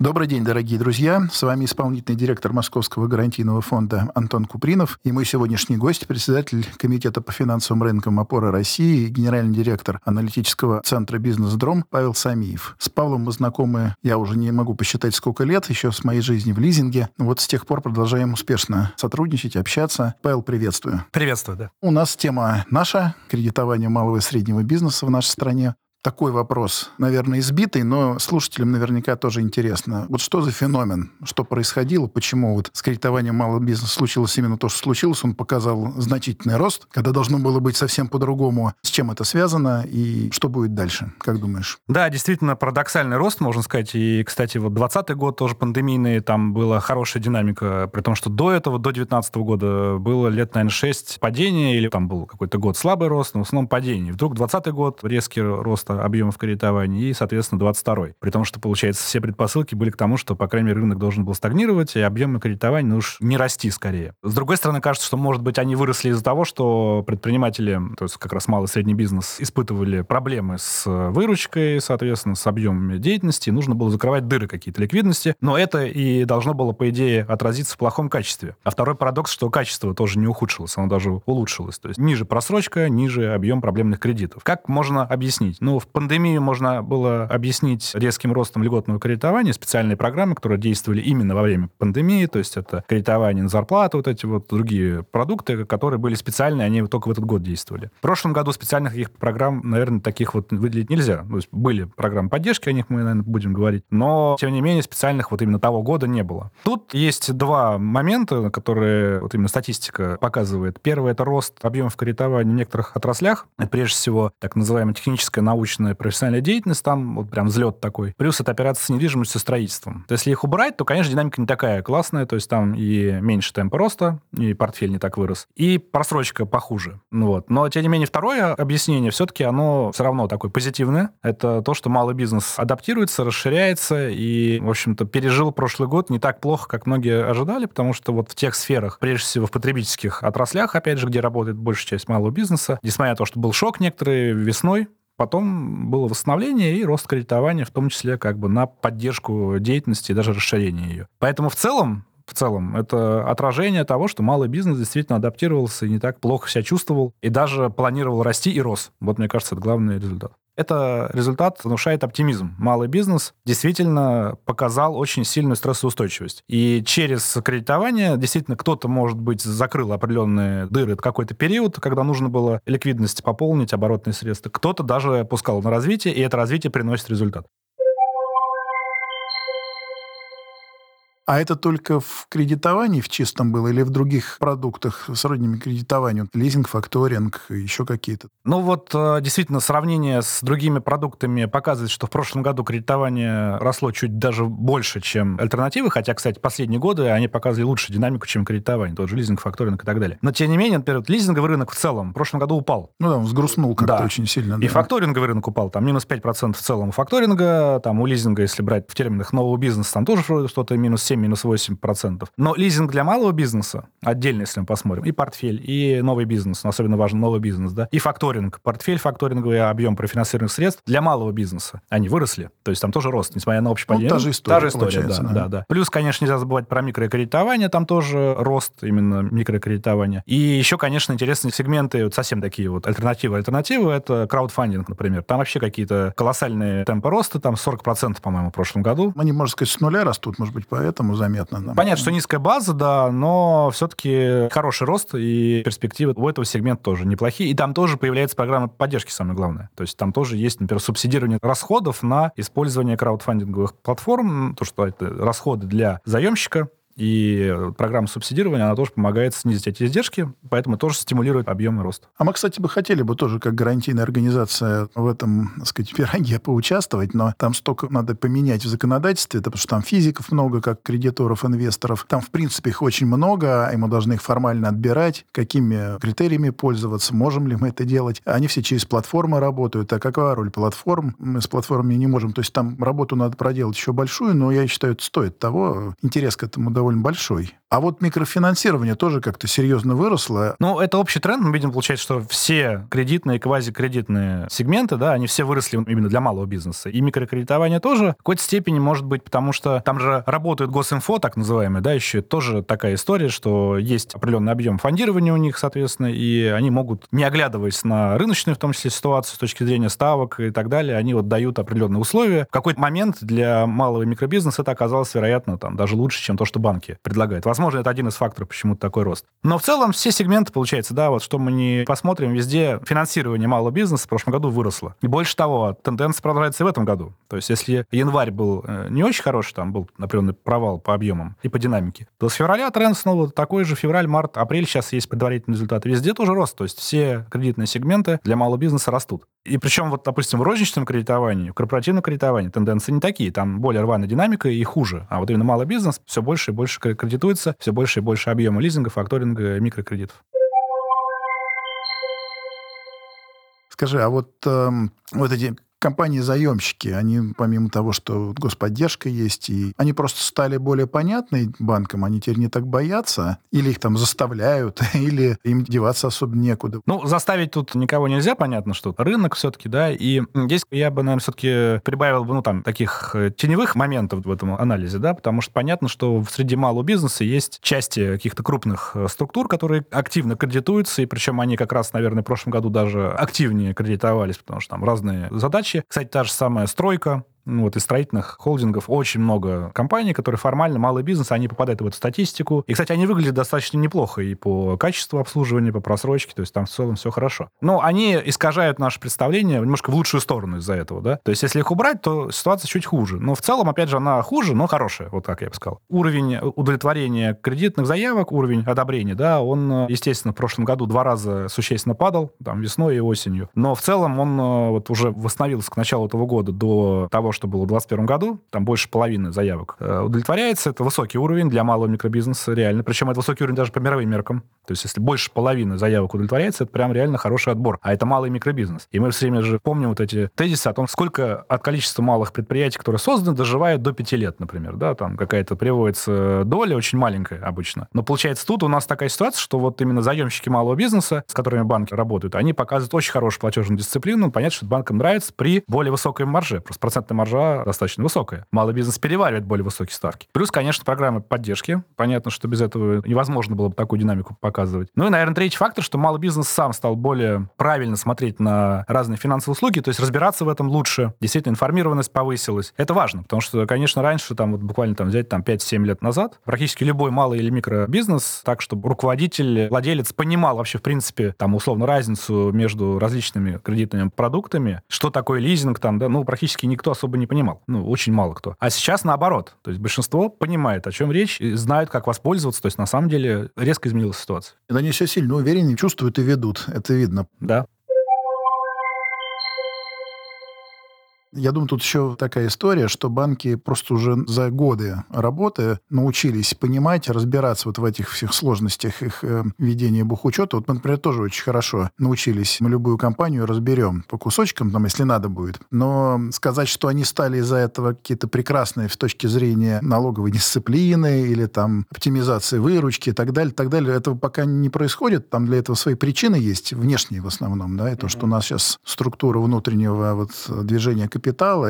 Добрый день, дорогие друзья. С вами исполнительный директор Московского гарантийного фонда Антон Купринов и мой сегодняшний гость, председатель Комитета по финансовым рынкам опоры России, генеральный директор аналитического центра «Бизнес-Дром» Павел Самиев. С Павлом мы знакомы, я уже не могу посчитать, сколько лет, еще с моей жизни в лизинге. Вот с тех пор продолжаем успешно сотрудничать, общаться. Павел, приветствую. Приветствую, да. У нас тема наша, кредитование малого и среднего бизнеса в нашей стране такой вопрос, наверное, избитый, но слушателям наверняка тоже интересно. Вот что за феномен? Что происходило? Почему вот с кредитованием малого бизнеса случилось именно то, что случилось? Он показал значительный рост, когда должно было быть совсем по-другому. С чем это связано и что будет дальше? Как думаешь? Да, действительно, парадоксальный рост, можно сказать. И, кстати, вот 20 год тоже пандемийный, там была хорошая динамика, при том, что до этого, до 19 года было лет, наверное, 6 падения, или там был какой-то год слабый рост, но в основном падение. Вдруг 20 год резкий рост роста объемов кредитования и, соответственно, 22 При том, что, получается, все предпосылки были к тому, что, по крайней мере, рынок должен был стагнировать, и объемы кредитования, ну уж не расти скорее. С другой стороны, кажется, что, может быть, они выросли из-за того, что предприниматели, то есть как раз малый и средний бизнес, испытывали проблемы с выручкой, соответственно, с объемами деятельности, нужно было закрывать дыры какие-то ликвидности, но это и должно было, по идее, отразиться в плохом качестве. А второй парадокс, что качество тоже не ухудшилось, оно даже улучшилось. То есть ниже просрочка, ниже объем проблемных кредитов. Как можно объяснить? Ну, в пандемию можно было объяснить резким ростом льготного кредитования, специальные программы, которые действовали именно во время пандемии, то есть это кредитование на зарплату, вот эти вот другие продукты, которые были специальные, они только в этот год действовали. В прошлом году специальных таких программ, наверное, таких вот выделить нельзя. То есть были программы поддержки, о них мы, наверное, будем говорить, но, тем не менее, специальных вот именно того года не было. Тут есть два момента, которые вот именно статистика показывает. Первый — это рост объемов кредитования в некоторых отраслях. Это, прежде всего, так называемая техническая научная научная профессиональная деятельность, там вот прям взлет такой. Плюс это операция с недвижимостью, со строительством. То есть если их убрать, то, конечно, динамика не такая классная, то есть там и меньше темпа роста, и портфель не так вырос, и просрочка похуже. Ну вот. Но, тем не менее, второе объяснение все-таки оно все равно такое позитивное. Это то, что малый бизнес адаптируется, расширяется и, в общем-то, пережил прошлый год не так плохо, как многие ожидали, потому что вот в тех сферах, прежде всего в потребительских отраслях, опять же, где работает большая часть малого бизнеса, несмотря на то, что был шок некоторые весной, Потом было восстановление и рост кредитования, в том числе как бы на поддержку деятельности и даже расширение ее. Поэтому в целом в целом. Это отражение того, что малый бизнес действительно адаптировался и не так плохо себя чувствовал, и даже планировал расти и рос. Вот, мне кажется, это главный результат. Это результат внушает оптимизм. Малый бизнес действительно показал очень сильную стрессоустойчивость. И через кредитование действительно кто-то, может быть, закрыл определенные дыры в какой-то период, когда нужно было ликвидность пополнить, оборотные средства. Кто-то даже пускал на развитие, и это развитие приносит результат. А это только в кредитовании в чистом было или в других продуктах с родными кредитованию? Лизинг, факторинг, еще какие-то? Ну вот э, действительно сравнение с другими продуктами показывает, что в прошлом году кредитование росло чуть даже больше, чем альтернативы, хотя, кстати, последние годы они показывали лучшую динамику, чем кредитование, тот же лизинг, факторинг и так далее. Но тем не менее, например, лизинговый рынок в целом в прошлом году упал. Ну да, он взгрустнул как-то да. очень сильно. Да. И факторинговый рынок упал, там минус 5% в целом у факторинга, там у лизинга, если брать в терминах нового бизнеса, там тоже что-то минус 7 минус 8%. Но лизинг для малого бизнеса, отдельно, если мы посмотрим, и портфель, и новый бизнес, особенно важен новый бизнес, да, и факторинг, портфель факторинговый, объем профинансированных средств для малого бизнеса. Они выросли, то есть там тоже рост, несмотря на общий падение. Ну, та же история, та же история да, да. да, да. Плюс, конечно, нельзя забывать про микрокредитование, там тоже рост именно микрокредитования. И еще, конечно, интересные сегменты, вот совсем такие вот альтернативы. Альтернативы — это краудфандинг, например. Там вообще какие-то колоссальные темпы роста, там 40%, по-моему, в прошлом году. Они, можно сказать, с нуля растут, может быть, поэтому заметно понятно. Да. Понятно, что низкая база, да, но все-таки хороший рост и перспективы у этого сегмента тоже неплохие. И там тоже появляется программа поддержки, самое главное. То есть там тоже есть, например, субсидирование расходов на использование краудфандинговых платформ, то, что это расходы для заемщика, И программа субсидирования, она тоже помогает снизить эти издержки, поэтому тоже стимулирует объемы роста. А мы, кстати, бы хотели бы тоже, как гарантийная организация, в этом, так сказать, пироге поучаствовать, но там столько надо поменять в законодательстве, потому что там физиков много, как кредиторов, инвесторов. Там, в принципе, их очень много, и мы должны их формально отбирать, какими критериями пользоваться, можем ли мы это делать. Они все через платформы работают. А какова роль платформ? Мы с платформами не можем. То есть там работу надо проделать еще большую, но я считаю, это стоит того. Интерес к этому довольно большой. А вот микрофинансирование тоже как-то серьезно выросло. Ну, это общий тренд. Мы видим, получается, что все кредитные квазикредитные сегменты, да, они все выросли именно для малого бизнеса. И микрокредитование тоже в какой-то степени может быть, потому что там же работают госинфо, так называемые, да, еще тоже такая история, что есть определенный объем фондирования у них, соответственно, и они могут, не оглядываясь на рыночную, в том числе, ситуацию с точки зрения ставок и так далее, они вот дают определенные условия. В какой-то момент для малого микробизнеса это оказалось, вероятно, там даже лучше, чем то, что банки предлагают. Возможно, это один из факторов, почему такой рост. Но в целом все сегменты, получается, да, вот что мы не посмотрим, везде финансирование малого бизнеса в прошлом году выросло. И больше того, тенденция продолжается и в этом году. То есть если январь был э, не очень хороший, там был определенный провал по объемам и по динамике, то с февраля тренд снова такой же, февраль, март, апрель, сейчас есть предварительные результаты. Везде тоже рост. То есть все кредитные сегменты для малого бизнеса растут. И причем, вот, допустим, в розничном кредитовании, в корпоративном кредитовании тенденции не такие. Там более рваная динамика и хуже. А вот именно малый бизнес все больше и больше кредитуется, все больше и больше объема лизинга, факторинга, микрокредитов. Скажи, а вот, э, вот эти компании-заемщики, они помимо того, что господдержка есть, и они просто стали более понятны банкам, они теперь не так боятся, или их там заставляют, или им деваться особо некуда. Ну, заставить тут никого нельзя, понятно, что рынок все-таки, да, и здесь я бы, наверное, все-таки прибавил бы, ну, там, таких э, теневых моментов в этом анализе, да, потому что понятно, что среди малого бизнеса есть части каких-то крупных э, структур, которые активно кредитуются, и причем они как раз, наверное, в прошлом году даже активнее кредитовались, потому что там разные задачи задачи. Кстати, та же самая стройка, ну, вот из строительных холдингов очень много компаний, которые формально малый бизнес, они попадают в эту статистику. И, кстати, они выглядят достаточно неплохо и по качеству обслуживания, по просрочке, то есть там в целом все хорошо. Но они искажают наше представление немножко в лучшую сторону из-за этого, да. То есть если их убрать, то ситуация чуть хуже. Но в целом, опять же, она хуже, но хорошая, вот так я бы сказал. Уровень удовлетворения кредитных заявок, уровень одобрения, да, он, естественно, в прошлом году два раза существенно падал, там, весной и осенью. Но в целом он э, вот уже восстановился к началу этого года до того, что было в 2021 году, там больше половины заявок э, удовлетворяется. Это высокий уровень для малого микробизнеса, реально. Причем это высокий уровень даже по мировым меркам. То есть если больше половины заявок удовлетворяется, это прям реально хороший отбор. А это малый микробизнес. И мы все время же помним вот эти тезисы о том, сколько от количества малых предприятий, которые созданы, доживают до пяти лет, например. Да, там какая-то приводится доля очень маленькая обычно. Но получается тут у нас такая ситуация, что вот именно заемщики малого бизнеса, с которыми банки работают, они показывают очень хорошую платежную дисциплину. Понятно, что банкам нравится при более высокой марже. Просто процентная маржа достаточно высокая. Малый бизнес переваривает более высокие ставки. Плюс, конечно, программы поддержки. Понятно, что без этого невозможно было бы такую динамику показывать. Ну и, наверное, третий фактор, что малый бизнес сам стал более правильно смотреть на разные финансовые услуги, то есть разбираться в этом лучше. Действительно, информированность повысилась. Это важно, потому что, конечно, раньше, там, вот буквально там взять там 5-7 лет назад, практически любой малый или микробизнес, так, чтобы руководитель, владелец понимал вообще, в принципе, там, условно, разницу между различными кредитными продуктами, что такое лизинг, там, да, ну, практически никто особо не понимал. Ну, очень мало кто. А сейчас наоборот. То есть большинство понимает, о чем речь, и знают, как воспользоваться. То есть на самом деле резко изменилась ситуация. Они все сильно увереннее чувствуют и ведут. Это видно. Да. Я думаю, тут еще такая история, что банки просто уже за годы работы научились понимать, разбираться вот в этих всех сложностях их э, ведения бухучета. Вот мы, например, тоже очень хорошо научились. Мы любую компанию разберем по кусочкам, там, если надо будет. Но сказать, что они стали из-за этого какие-то прекрасные с точки зрения налоговой дисциплины или там оптимизации выручки и так далее, так далее, этого пока не происходит. Там для этого свои причины есть, внешние в основном, да, и то, что у нас сейчас структура внутреннего вот движения капитала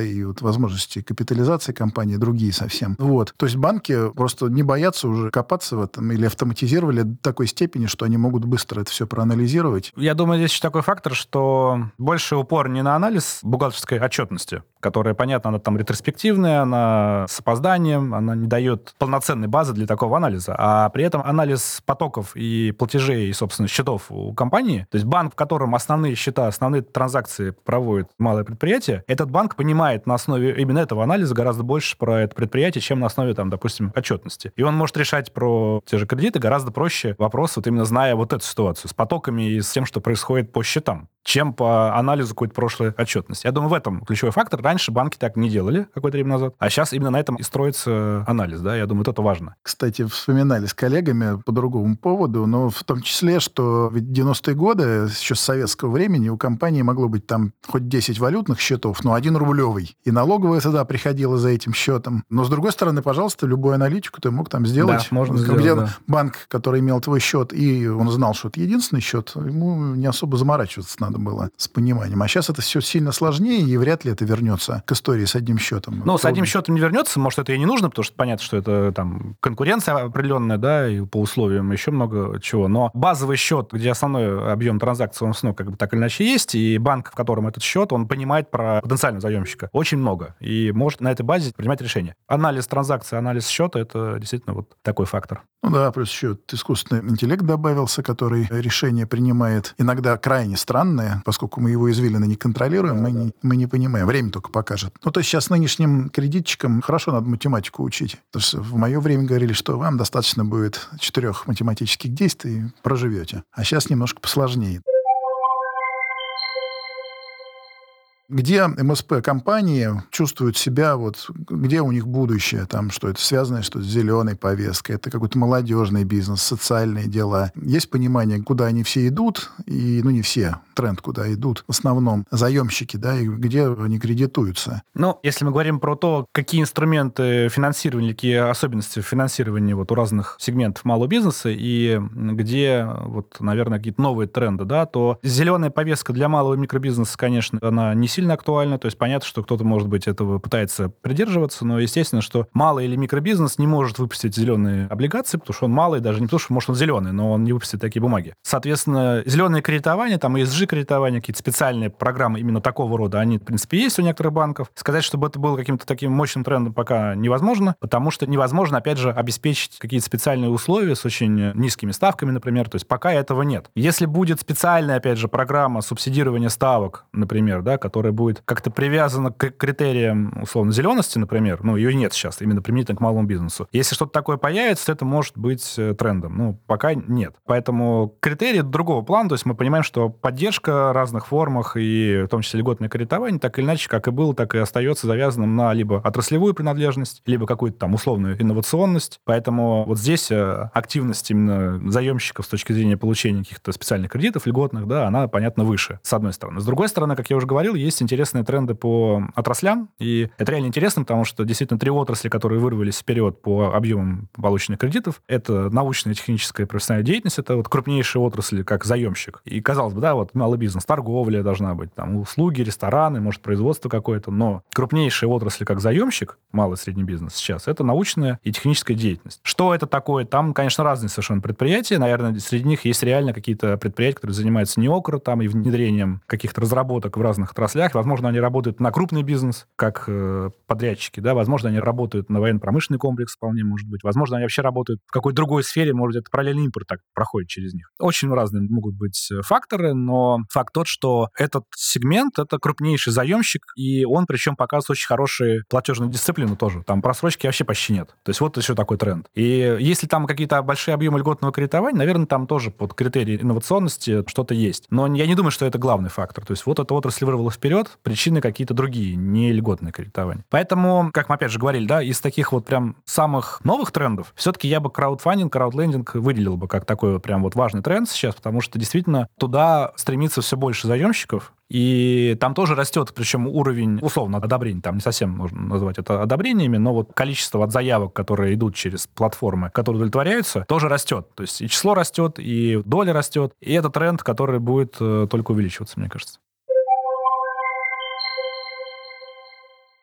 и вот возможности капитализации компании другие совсем. Вот. То есть банки просто не боятся уже копаться в этом или автоматизировали до такой степени, что они могут быстро это все проанализировать. Я думаю, здесь еще такой фактор, что больше упор не на анализ бухгалтерской отчетности, которая, понятно, она там ретроспективная, она с опозданием, она не дает полноценной базы для такого анализа. А при этом анализ потоков и платежей, и, собственно, счетов у компании, то есть банк, в котором основные счета, основные транзакции проводит малое предприятие, этот банк понимает на основе именно этого анализа гораздо больше про это предприятие, чем на основе, там, допустим, отчетности. И он может решать про те же кредиты гораздо проще вопрос, вот именно зная вот эту ситуацию с потоками и с тем, что происходит по счетам чем по анализу какой-то прошлой отчетности. Я думаю, в этом ключевой фактор. Раньше банки так не делали какое-то время назад, а сейчас именно на этом и строится анализ, да, я думаю, вот это важно. Кстати, вспоминали с коллегами по другому поводу, но в том числе, что ведь 90-е годы, еще с советского времени, у компании могло быть там хоть 10 валютных счетов, но один рублевый. И налоговая тогда приходила за этим счетом. Но, с другой стороны, пожалуйста, любую аналитику ты мог там сделать. Да, можно сделать, Где да. банк, который имел твой счет, и он знал, что это единственный счет, ему не особо заморачиваться надо было с пониманием. А сейчас это все сильно сложнее, и вряд ли это вернется к истории с одним счетом. Ну, с одним счетом не вернется, может, это и не нужно, потому что понятно, что это там конкуренция определенная, да, и по условиям еще много чего. Но базовый счет, где основной объем транзакций, он снова как бы так или иначе есть, и банк, в котором этот счет, он понимает про потенциального заемщика очень много, и может на этой базе принимать решения. Анализ транзакции, анализ счета, это действительно вот такой фактор. Ну да, плюс еще искусственный интеллект добавился, который решение принимает иногда крайне странные, поскольку мы его извилины не контролируем, мы не, мы не понимаем. Время только покажет. Ну, то есть сейчас нынешним кредитчикам хорошо надо математику учить. Потому что в мое время говорили, что вам достаточно будет четырех математических действий, проживете. А сейчас немножко посложнее. Где МСП-компании чувствуют себя, вот, где у них будущее, там, что это связано что с зеленой повесткой, это какой-то молодежный бизнес, социальные дела. Есть понимание, куда они все идут, и, ну, не все, тренд, куда идут, в основном заемщики, да, и где они кредитуются. Ну, если мы говорим про то, какие инструменты финансирования, какие особенности финансирования вот у разных сегментов малого бизнеса, и где, вот, наверное, какие-то новые тренды, да, то зеленая повестка для малого микробизнеса, конечно, она не сильно сильно актуально. То есть понятно, что кто-то, может быть, этого пытается придерживаться, но естественно, что малый или микробизнес не может выпустить зеленые облигации, потому что он малый, даже не потому, что, может, он зеленый, но он не выпустит такие бумаги. Соответственно, зеленые кредитования, там ESG кредитования, какие-то специальные программы именно такого рода, они, в принципе, есть у некоторых банков. Сказать, чтобы это было каким-то таким мощным трендом пока невозможно, потому что невозможно, опять же, обеспечить какие-то специальные условия с очень низкими ставками, например. То есть пока этого нет. Если будет специальная, опять же, программа субсидирования ставок, например, да, которая которая будет как-то привязана к критериям, условно, зелености, например, ну, ее нет сейчас, именно применительно к малому бизнесу. Если что-то такое появится, это может быть э, трендом. Ну, пока нет. Поэтому критерии другого плана, то есть мы понимаем, что поддержка в разных формах, и в том числе льготное кредитование, так или иначе, как и было, так и остается завязанным на либо отраслевую принадлежность, либо какую-то там условную инновационность. Поэтому вот здесь э, активность именно заемщиков с точки зрения получения каких-то специальных кредитов льготных, да, она, понятно, выше, с одной стороны. С другой стороны, как я уже говорил, есть есть интересные тренды по отраслям, и это реально интересно, потому что действительно три отрасли, которые вырвались вперед по объемам полученных кредитов, это научная, техническая, профессиональная деятельность, это вот крупнейшие отрасли, как заемщик. И, казалось бы, да, вот малый бизнес, торговля должна быть, там, услуги, рестораны, может, производство какое-то, но крупнейшие отрасли, как заемщик, малый и средний бизнес сейчас, это научная и техническая деятельность. Что это такое? Там, конечно, разные совершенно предприятия, наверное, среди них есть реально какие-то предприятия, которые занимаются неокро там и внедрением каких-то разработок в разных отраслях, отраслях. Возможно, они работают на крупный бизнес, как э, подрядчики, да, возможно, они работают на военно-промышленный комплекс, вполне может быть. Возможно, они вообще работают в какой-то другой сфере, может это параллельный импорт так проходит через них. Очень разные могут быть э, факторы, но факт тот, что этот сегмент — это крупнейший заемщик, и он причем показывает очень хорошую платежную дисциплину тоже. Там просрочки вообще почти нет. То есть вот еще такой тренд. И если там какие-то большие объемы льготного кредитования, наверное, там тоже под критерии инновационности что-то есть. Но я не думаю, что это главный фактор. То есть вот эта отрасль вырвала вперед, вперед, причины какие-то другие, не льготное кредитование. Поэтому, как мы опять же говорили, да, из таких вот прям самых новых трендов, все-таки я бы краудфандинг, краудлендинг выделил бы как такой вот прям вот важный тренд сейчас, потому что действительно туда стремится все больше заемщиков, и там тоже растет, причем уровень, условно, одобрения, там не совсем можно назвать это одобрениями, но вот количество от заявок, которые идут через платформы, которые удовлетворяются, тоже растет. То есть и число растет, и доля растет, и это тренд, который будет э, только увеличиваться, мне кажется.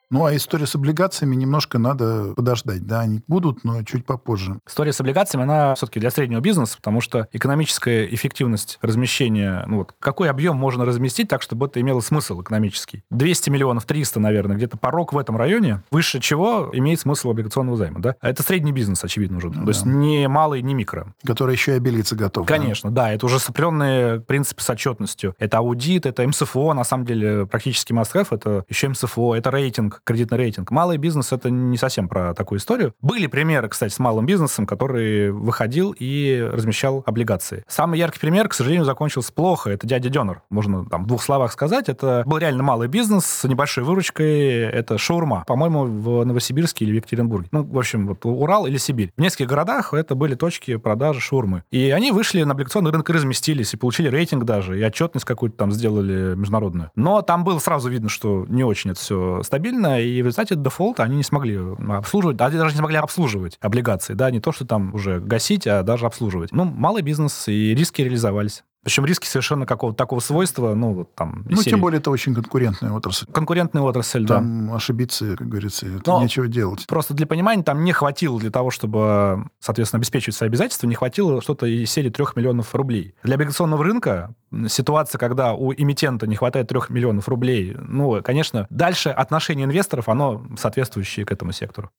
Ну, а история с облигациями немножко надо подождать. Да, они будут, но чуть попозже. История с облигациями, она все-таки для среднего бизнеса, потому что экономическая эффективность размещения, ну вот, какой объем можно разместить так, чтобы это имело смысл экономический? 200 миллионов, 300, наверное, где-то порог в этом районе, выше чего имеет смысл облигационного займа, да? А это средний бизнес, очевидно, уже. Ну, То есть не малый, не микро. Который еще и обелиться готов. Конечно, да. да. Это уже сопренные принципы с отчетностью. Это аудит, это МСФО, на самом деле, практически must это еще МСФО, это рейтинг, кредитный рейтинг. Малый бизнес — это не совсем про такую историю. Были примеры, кстати, с малым бизнесом, который выходил и размещал облигации. Самый яркий пример, к сожалению, закончился плохо. Это дядя Дёнер. Можно там в двух словах сказать. Это был реально малый бизнес с небольшой выручкой. Это шаурма. По-моему, в Новосибирске или в Екатеринбурге. Ну, в общем, вот Урал или Сибирь. В нескольких городах это были точки продажи шаурмы. И они вышли на облигационный рынок и разместились, и получили рейтинг даже, и отчетность какую-то там сделали международную. Но там было сразу видно, что не очень это все стабильно, сильно, и в результате дефолта они не смогли обслуживать, они даже не смогли обслуживать облигации, да, не то, что там уже гасить, а даже обслуживать. Ну, малый бизнес, и риски реализовались. Причем риски совершенно какого-то такого свойства, ну, вот там... Ну, серии. тем более, это очень конкурентная отрасль. Конкурентная отрасль, там да. Там ошибиться, как говорится, это Но нечего делать. Просто для понимания, там не хватило для того, чтобы, соответственно, обеспечивать свои обязательства, не хватило что-то из серии 3 миллионов рублей. Для облигационного рынка ситуация, когда у эмитента не хватает 3 миллионов рублей, ну, конечно, дальше отношение инвесторов, оно соответствующее к этому сектору.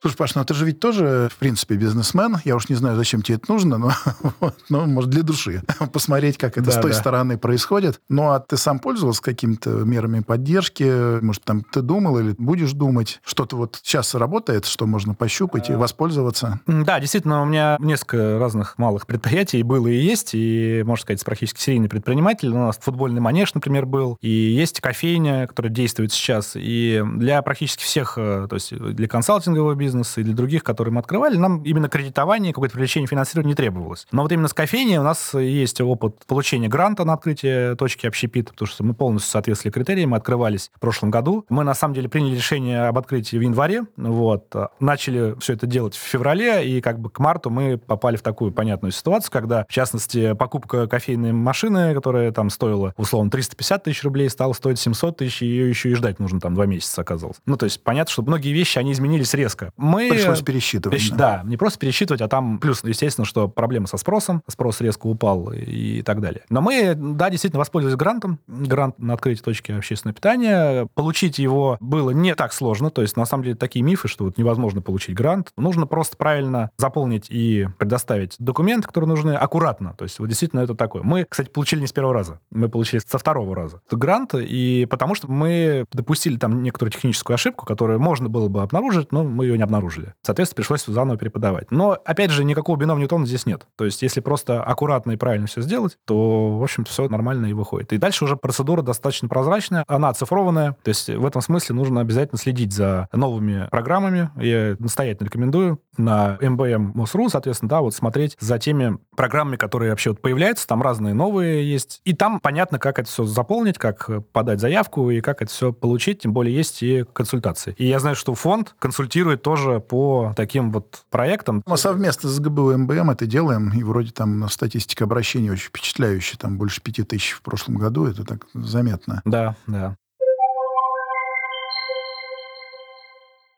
Слушай, Паш, ну ты же ведь тоже, в принципе, бизнесмен. Я уж не знаю, зачем тебе это нужно, но, ну, может, для души. Посмотреть, как это да, с той да. стороны происходит. Ну, а ты сам пользовался какими-то мерами поддержки? Может, там ты думал или будешь думать? Что-то вот сейчас работает, что можно пощупать и воспользоваться? Да, действительно, у меня несколько разных малых предприятий было и есть, и, можно сказать, практически серийный предприниматель. У нас футбольный манеж, например, был, и есть кофейня, которая действует сейчас. И для практически всех, э, то есть для консалтингового бизнеса, бизнеса или других, которые мы открывали, нам именно кредитование, какое-то привлечение финансирования не требовалось. Но вот именно с кофейней у нас есть опыт получения гранта на открытие точки общепит, потому что мы полностью соответствовали критериям, мы открывались в прошлом году. Мы, на самом деле, приняли решение об открытии в январе, вот, начали все это делать в феврале, и как бы к марту мы попали в такую понятную ситуацию, когда, в частности, покупка кофейной машины, которая там стоила, условно, 350 тысяч рублей, стала стоить 700 тысяч, и ее еще и ждать нужно там два месяца оказалось. Ну, то есть понятно, что многие вещи, они изменились резко мы... Пришлось пересчитывать. Пересч... Да. да, не просто пересчитывать, а там плюс, естественно, что проблема со спросом, спрос резко упал и так далее. Но мы, да, действительно воспользовались грантом, грант на открытие точки общественного питания. Получить его было не так сложно, то есть, на самом деле, такие мифы, что вот невозможно получить грант. Нужно просто правильно заполнить и предоставить документы, которые нужны, аккуратно. То есть, вот действительно это такое. Мы, кстати, получили не с первого раза, мы получили со второго раза грант, и потому что мы допустили там некоторую техническую ошибку, которую можно было бы обнаружить, но мы ее не обнаружили. Соответственно, пришлось заново переподавать. Но, опять же, никакого бином Ньютона здесь нет. То есть, если просто аккуратно и правильно все сделать, то, в общем все нормально и выходит. И дальше уже процедура достаточно прозрачная, она оцифрованная. То есть, в этом смысле нужно обязательно следить за новыми программами. Я настоятельно рекомендую на MBM МОСРУ, соответственно, да, вот смотреть за теми программами, которые вообще вот появляются, там разные новые есть. И там понятно, как это все заполнить, как подать заявку и как это все получить, тем более есть и консультации. И я знаю, что фонд консультирует тоже тоже по таким вот проектам. Мы совместно с ГБУ МБМ это делаем, и вроде там статистика обращений очень впечатляющая, там больше пяти тысяч в прошлом году, это так заметно. Да, да.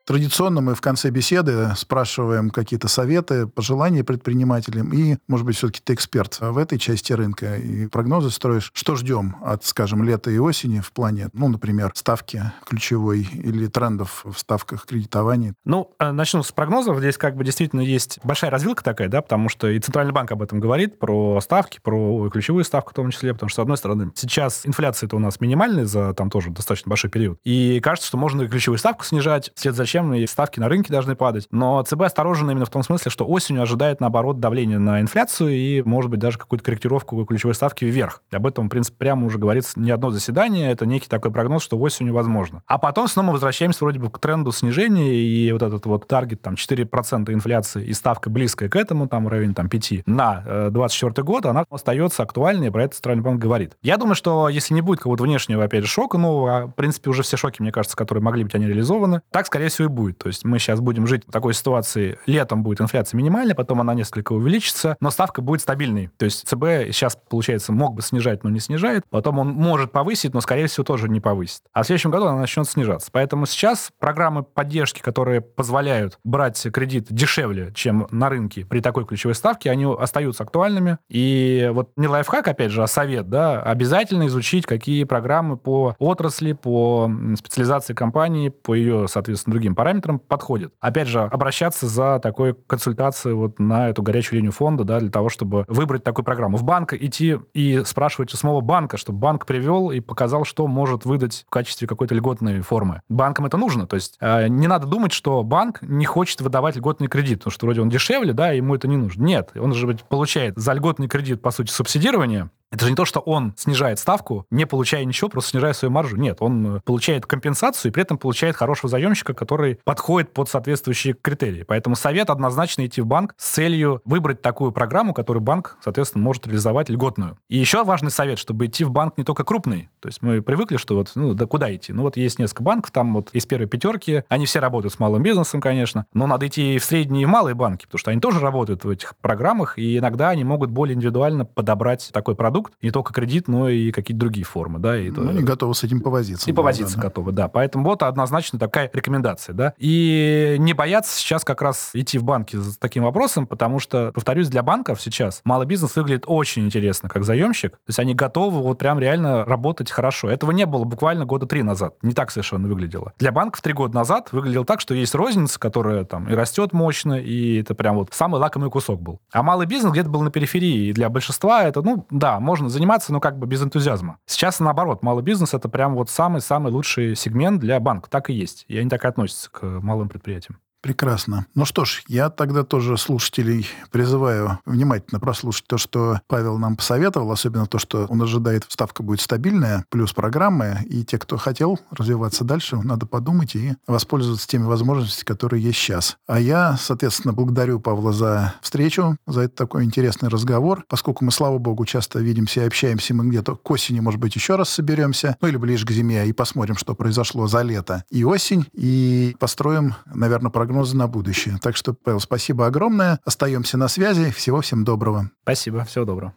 Традиционно мы в конце беседы спрашиваем какие-то советы, пожелания предпринимателям. И, может быть, все-таки ты эксперт в этой части рынка и прогнозы строишь. Что ждем от, скажем, лета и осени в плане, ну, например, ставки ключевой или трендов в ставках кредитования? Ну, э, начну с прогнозов. Здесь как бы действительно есть большая развилка такая, да, потому что и Центральный банк об этом говорит, про ставки, про ключевую ставку в том числе, потому что, с одной стороны, сейчас инфляция это у нас минимальная за там тоже достаточно большой период. И кажется, что можно и ключевую ставку снижать, вслед за чем и ставки на рынке должны падать. Но ЦБ осторожен именно в том смысле, что осенью ожидает, наоборот, давление на инфляцию и, может быть, даже какую-то корректировку ключевой ставки вверх. Об этом, в принципе, прямо уже говорится не одно заседание, это некий такой прогноз, что осенью возможно. А потом снова возвращаемся вроде бы к тренду снижения, и вот этот вот таргет, там, 4% инфляции и ставка близкая к этому, там, районе там, 5 на 24 э, год, она остается актуальной, и про это Центральный банк говорит. Я думаю, что если не будет какого-то внешнего, опять же, шока нового, а, в принципе, уже все шоки, мне кажется, которые могли быть, они реализованы, так, скорее всего, всего, и будет. То есть мы сейчас будем жить в такой ситуации. Летом будет инфляция минимальная, потом она несколько увеличится, но ставка будет стабильной. То есть ЦБ сейчас, получается, мог бы снижать, но не снижает. Потом он может повысить, но, скорее всего, тоже не повысит. А в следующем году она начнет снижаться. Поэтому сейчас программы поддержки, которые позволяют брать кредит дешевле, чем на рынке при такой ключевой ставке, они остаются актуальными. И вот не лайфхак, опять же, а совет, да, обязательно изучить, какие программы по отрасли, по специализации компании, по ее, соответственно, другим параметрам подходят. Опять же, обращаться за такой консультацией вот на эту горячую линию фонда, да, для того, чтобы выбрать такую программу. В банк идти и спрашивать у самого банка, чтобы банк привел и показал, что может выдать в качестве какой-то льготной формы. Банкам это нужно. То есть э, не надо думать, что банк не хочет выдавать льготный кредит, потому что вроде он дешевле, да, ему это не нужно. Нет, он же получает за льготный кредит, по сути, субсидирование, это же не то, что он снижает ставку, не получая ничего, просто снижая свою маржу. Нет, он э, получает компенсацию и при этом получает хорошего заемщика, который подходит под соответствующие критерии. Поэтому совет однозначно идти в банк с целью выбрать такую программу, которую банк, соответственно, может реализовать льготную. И еще важный совет, чтобы идти в банк не только крупный. То есть мы привыкли, что вот, ну, да куда идти? Ну, вот есть несколько банков, там вот есть первые пятерки, они все работают с малым бизнесом, конечно, но надо идти в средние и малые банки, потому что они тоже работают в этих программах, и иногда они могут более индивидуально подобрать такой продукт, продукт, не только кредит, но и какие-то другие формы, да. И ну, они готовы с этим повозиться. И повозиться да, готовы, да. Поэтому вот однозначно такая рекомендация, да. И не бояться сейчас как раз идти в банки с таким вопросом, потому что, повторюсь, для банков сейчас малый бизнес выглядит очень интересно как заемщик. То есть они готовы вот прям реально работать хорошо. Этого не было буквально года три назад. Не так совершенно выглядело. Для банков три года назад выглядело так, что есть розница, которая там и растет мощно, и это прям вот самый лакомый кусок был. А малый бизнес где-то был на периферии. И для большинства это, ну, да, можно заниматься, но как бы без энтузиазма. Сейчас наоборот, малый бизнес это прям вот самый-самый лучший сегмент для банка. Так и есть. И они так и относятся к малым предприятиям. Прекрасно. Ну что ж, я тогда тоже слушателей призываю внимательно прослушать то, что Павел нам посоветовал, особенно то, что он ожидает, ставка будет стабильная, плюс программы, и те, кто хотел развиваться дальше, надо подумать и воспользоваться теми возможностями, которые есть сейчас. А я, соответственно, благодарю Павла за встречу, за этот такой интересный разговор, поскольку мы, слава богу, часто видимся и общаемся, мы где-то к осени, может быть, еще раз соберемся, ну или ближе к зиме, и посмотрим, что произошло за лето и осень, и построим, наверное, программу прогнозы на будущее. Так что, Павел, спасибо огромное. Остаемся на связи. Всего всем доброго. Спасибо. Всего доброго.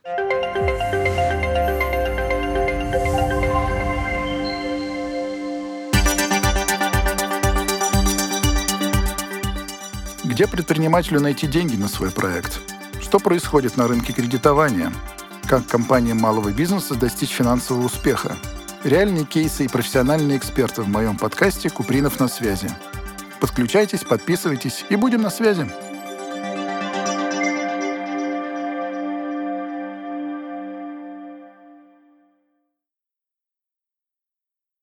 Где предпринимателю найти деньги на свой проект? Что происходит на рынке кредитования? Как компаниям малого бизнеса достичь финансового успеха? Реальные кейсы и профессиональные эксперты в моем подкасте «Купринов на связи». Подключайтесь, подписывайтесь и будем на связи.